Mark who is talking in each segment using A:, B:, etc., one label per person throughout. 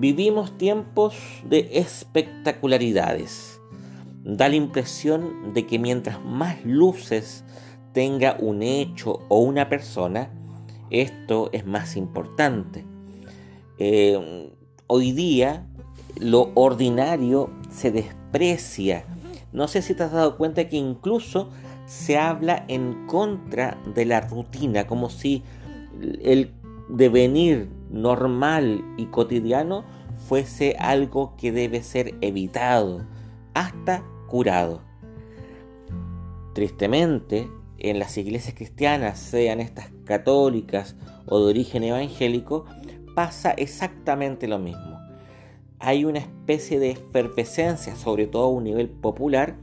A: Vivimos tiempos de espectacularidades. Da la impresión de que mientras más luces tenga un hecho o una persona, esto es más importante. Eh, hoy día lo ordinario se desprecia. No sé si te has dado cuenta que incluso se habla en contra de la rutina, como si el devenir normal y cotidiano fuese algo que debe ser evitado, hasta curado. Tristemente, en las iglesias cristianas, sean estas católicas o de origen evangélico, pasa exactamente lo mismo. Hay una especie de efervescencia, sobre todo a un nivel popular,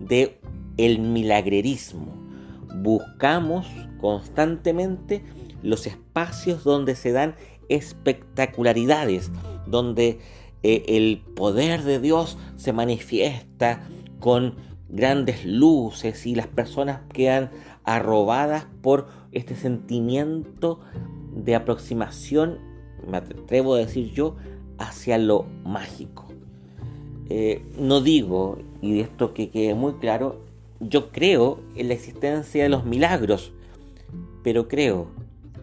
A: de el milagrerismo. Buscamos constantemente los espacios donde se dan espectacularidades, donde eh, el poder de Dios se manifiesta con grandes luces y las personas quedan arrobadas por este sentimiento de aproximación, me atrevo a decir yo, hacia lo mágico. Eh, no digo, y de esto que quede muy claro, yo creo en la existencia de los milagros, pero creo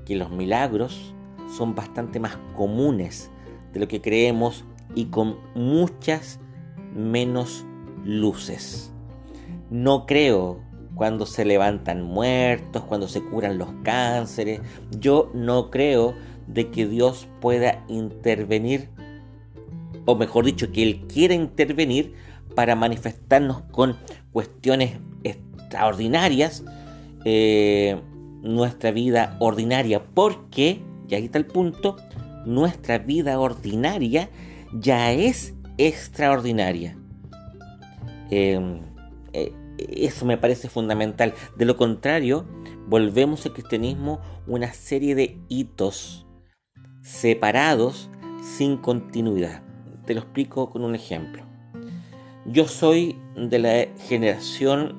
A: que los milagros son bastante más comunes de lo que creemos y con muchas menos luces. No creo cuando se levantan muertos, cuando se curan los cánceres. Yo no creo de que Dios pueda intervenir, o mejor dicho, que Él quiera intervenir para manifestarnos con cuestiones extraordinarias eh, nuestra vida ordinaria, porque, y ahí está el punto, nuestra vida ordinaria ya es extraordinaria. Em, eh, eso me parece fundamental. De lo contrario, volvemos al cristianismo una serie de hitos separados sin continuidad. Te lo explico con un ejemplo. Yo soy de la generación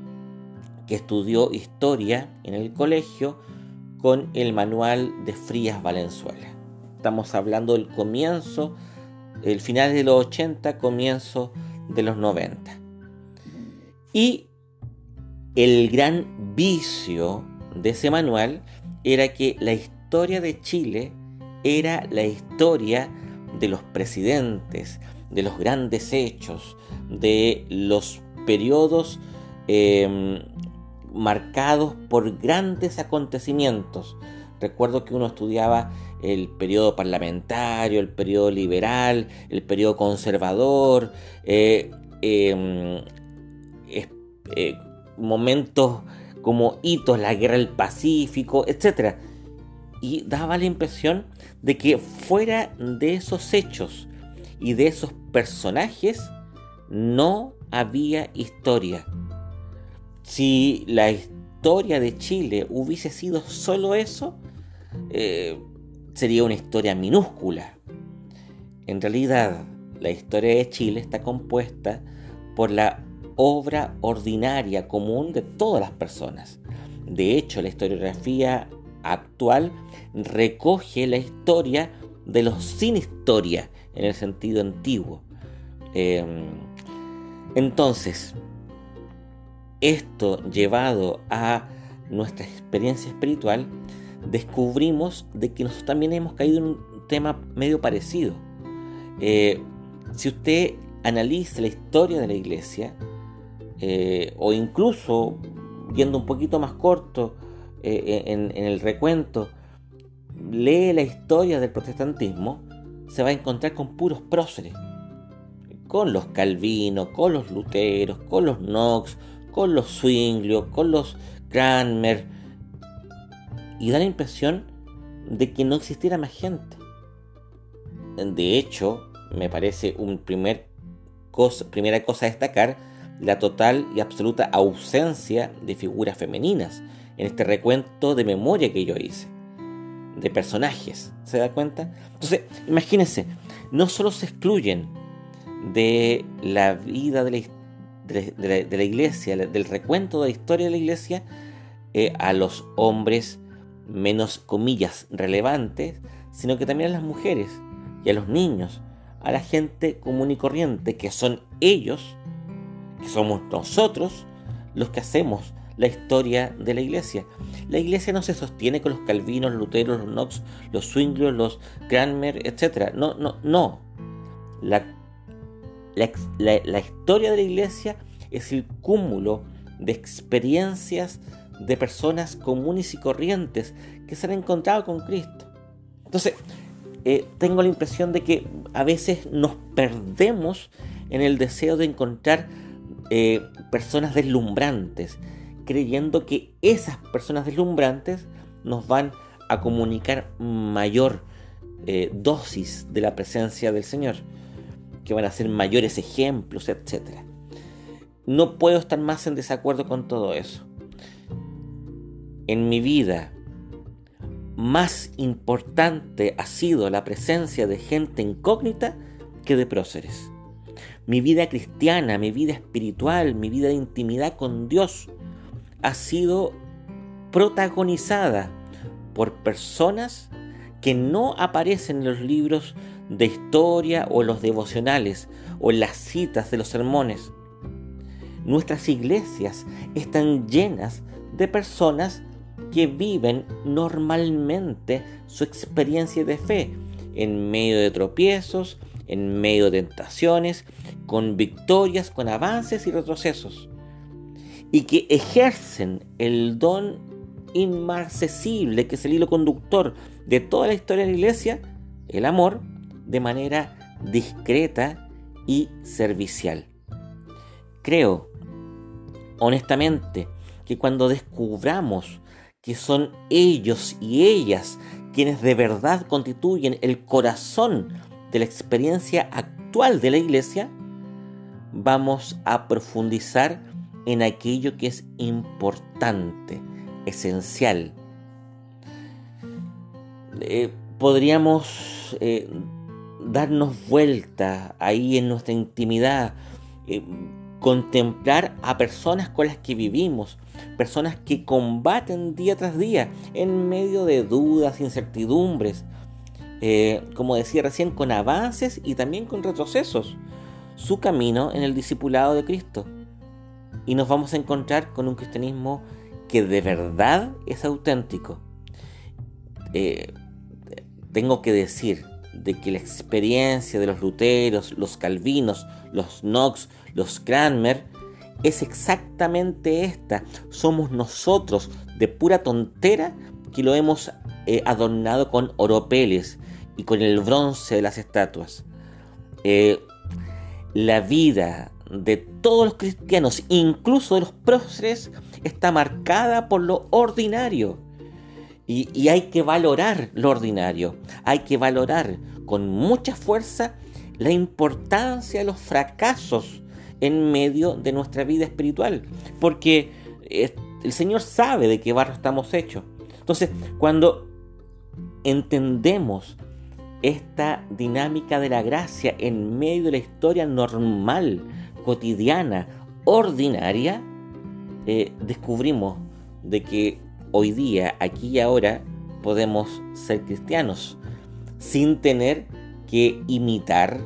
A: que estudió historia en el colegio con el manual de Frías Valenzuela. Estamos hablando del comienzo, el final de los 80, comienzo de los 90. Y el gran vicio de ese manual era que la historia de Chile era la historia de los presidentes, de los grandes hechos, de los periodos em, marcados por grandes acontecimientos. Recuerdo que uno estudiaba el periodo parlamentario, el periodo liberal, el periodo conservador, eh, em, eh, momentos como hitos, la guerra del Pacífico, etc. Y daba la impresión de que fuera de esos hechos y de esos personajes no había historia. Si la historia de Chile hubiese sido solo eso, eh, sería una historia minúscula. En realidad, la historia de Chile está compuesta por la obra ordinaria común de todas las personas. De hecho, la historiografía actual recoge la historia de los sin historia en el sentido antiguo. Em, entonces, esto llevado a nuestra experiencia espiritual, descubrimos de que nosotros también hemos caído en un tema medio parecido. Eh, si usted analiza la historia de la iglesia, eh, o incluso viendo un poquito más corto eh, en, en, el recuento, lee la historia del protestantismo, se va a encontrar con puros próceres, con los calvinos, con los luteros, con los knox, con los Zwinglio, con los Cranmer, y da la impresión de que no existiera más gente. De hecho, me parece un primer primera cosa a destacar la total y absoluta ausencia de figuras femeninas en este recuento de memoria que yo hice, de personajes, ¿se da cuenta? Entonces, imagínense, no solo se excluyen de la vida de la historia, de, la, iglesia, del recuento de la historia de la iglesia, eh, a los hombres menos comillas relevantes, sino que también a las mujeres y a los niños, a la gente común y corriente, que son ellos, que somos nosotros, los que hacemos la historia de la iglesia. La iglesia no se sostiene con los calvinos, los luteros, los knox, los swinglers, los Cranmer, etc. No, no, no. La, la, historia de la iglesia es el cúmulo de experiencias de personas comunes y corrientes que se han encontrado con Cristo. Entonces, eh, tengo la impresión de que a veces nos perdemos en el deseo de encontrar eh, personas deslumbrantes, creyendo que esas personas deslumbrantes nos van a comunicar mayor eh, dosis de la presencia del Señor, que van a ser mayores ejemplos, etc. No puedo estar más en desacuerdo con todo eso. En mi vida, más importante ha sido la presencia de gente incógnita que de próceres. Mi vida cristiana, mi vida espiritual, mi vida de intimidad con Dios ha sido protagonizada por personas que no aparecen en los libros de historia o los devocionales o las citas de los sermones. Nuestras iglesias están llenas de personas que viven normalmente su experiencia de fe en medio de tropiezos, en medio de tentaciones, con victorias, con avances y retrocesos y que ejercen el don inmarcesible, que es el hilo conductor de toda la historia de la iglesia, el amor, de manera discreta y servicial. Creo, honestamente, que cuando descubramos que son ellos y ellas quienes de verdad constituyen el corazón de la experiencia actual de la iglesia, vamos a profundizar en aquello que es importante, esencial. Eh, podríamos eh, darnos vuelta ahí en nuestra intimidad, eh, contemplar a personas con las que vivimos, personas que combaten día tras día en medio de dudas, incertidumbres, como decía recién, con avances y también con retrocesos, su camino en el discipulado de Cristo y nos vamos a encontrar con un cristianismo que de verdad es auténtico. Eh, tengo que decir de que la experiencia de los luteros, los calvinos, los Knox, los Cranmer, es exactamente esta. Somos nosotros de pura tontera que lo hemos eh, adornado con oropeles y con el bronce de las estatuas. Eh, la vida de todos los cristianos, incluso de los próceres, está marcada por lo ordinario. Y, hay que valorar lo ordinario, hay que valorar con mucha fuerza la importancia de los fracasos en medio de nuestra vida espiritual, porque eh, el Señor sabe de qué barro estamos hechos. Entonces, cuando entendemos esta dinámica de la gracia en medio de la historia normal cotidiana, ordinaria, eh, descubrimos de que hoy día, aquí y ahora, podemos ser cristianos sin tener que imitar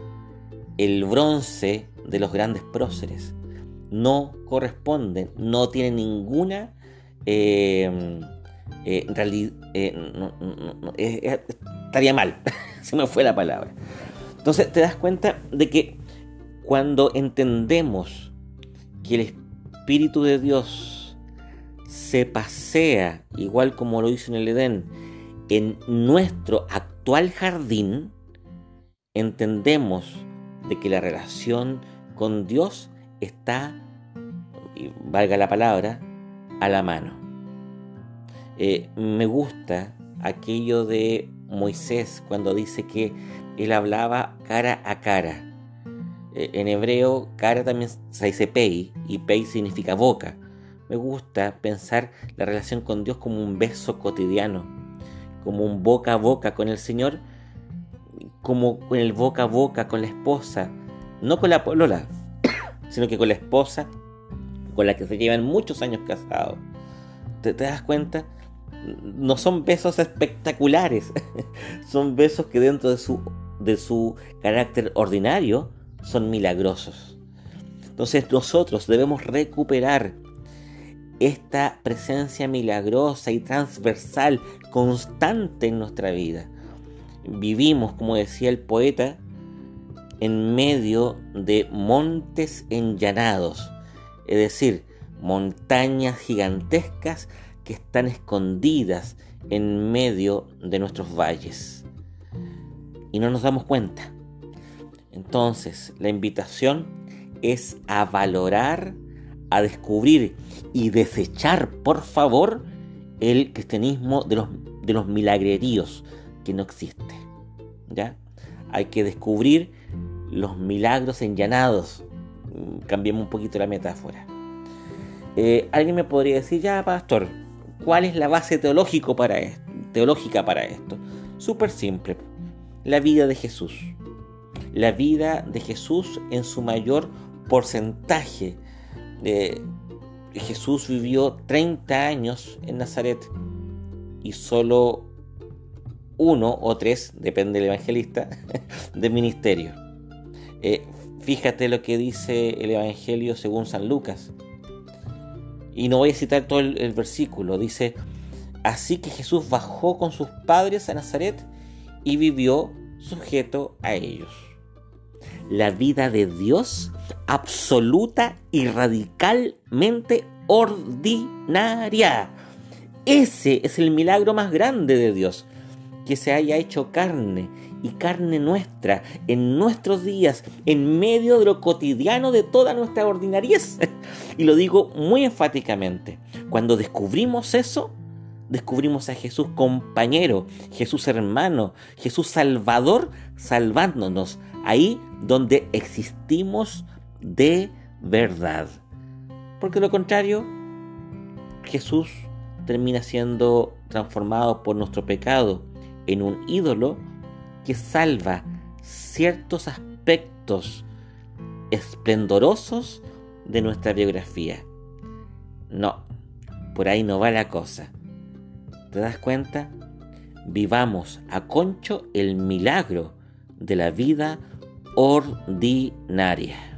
A: el bronce de los grandes próceres. No corresponden, no tienen ninguna eh, eh, realidad. estaría mal, si me fue la palabra. Entonces te das cuenta de que cuando entendemos que el Espíritu de Dios se pasea, igual como lo hizo en el Edén, en nuestro actual jardín, entendemos de que la relación con Dios está, y valga la palabra, a la mano. Eh, me gusta aquello de Moisés cuando dice que él hablaba cara a cara eh, en hebreo, cara también se dice pei, y pei significa boca. Me gusta pensar la relación con Dios como un beso cotidiano, como un boca a boca con el Señor, como con el boca a boca con la esposa, no con la polola, sino que con la esposa con la que se llevan muchos años casados. ¿Te, das cuenta? No son besos espectaculares, son besos que dentro de su de su carácter ordinario son milagrosos. Entonces nosotros debemos recuperar esta presencia milagrosa y transversal, constante en nuestra vida. Vivimos, como decía el poeta, en medio de montes enllanados, es decir, montañas gigantescas que están escondidas en medio de nuestros valles. Y no nos damos cuenta. Entonces, la invitación es a valorar, a descubrir y desechar, por favor, el cristianismo de los, de los milagreríos que no existe. ¿Ya? Hay que descubrir los milagros enllanados. Cambiemos un poquito la metáfora. Eh, Alguien me podría decir, ya, pastor, ¿cuál es la base teológico para esto, teológica para esto? Súper simple. La vida de Jesús. La vida de Jesús en su mayor porcentaje. Jesús vivió 30 años en Nazaret y solo uno o tres, depende del evangelista, de ministerio. Eh, fíjate lo que dice el Evangelio según San Lucas. Y no voy a citar todo el, versículo. Dice, así que Jesús bajó con sus padres a Nazaret y vivió sujeto a ellos. La vida de Dios absoluta y radicalmente ordinaria. Ese es el milagro más grande de Dios, que se haya hecho carne y carne nuestra en nuestros días, en medio de lo cotidiano de toda nuestra ordinariez. y lo digo muy enfáticamente. Cuando descubrimos eso, descubrimos a Jesús compañero, Jesús hermano, Jesús salvador, salvándonos ahí donde existimos de verdad. Porque lo contrario, Jesús termina siendo transformado por nuestro pecado en un ídolo que salva ciertos aspectos esplendorosos de nuestra biografía. No, por ahí no va la cosa. ¿Te das cuenta? Vivamos a concho el milagro de la vida ordinaria.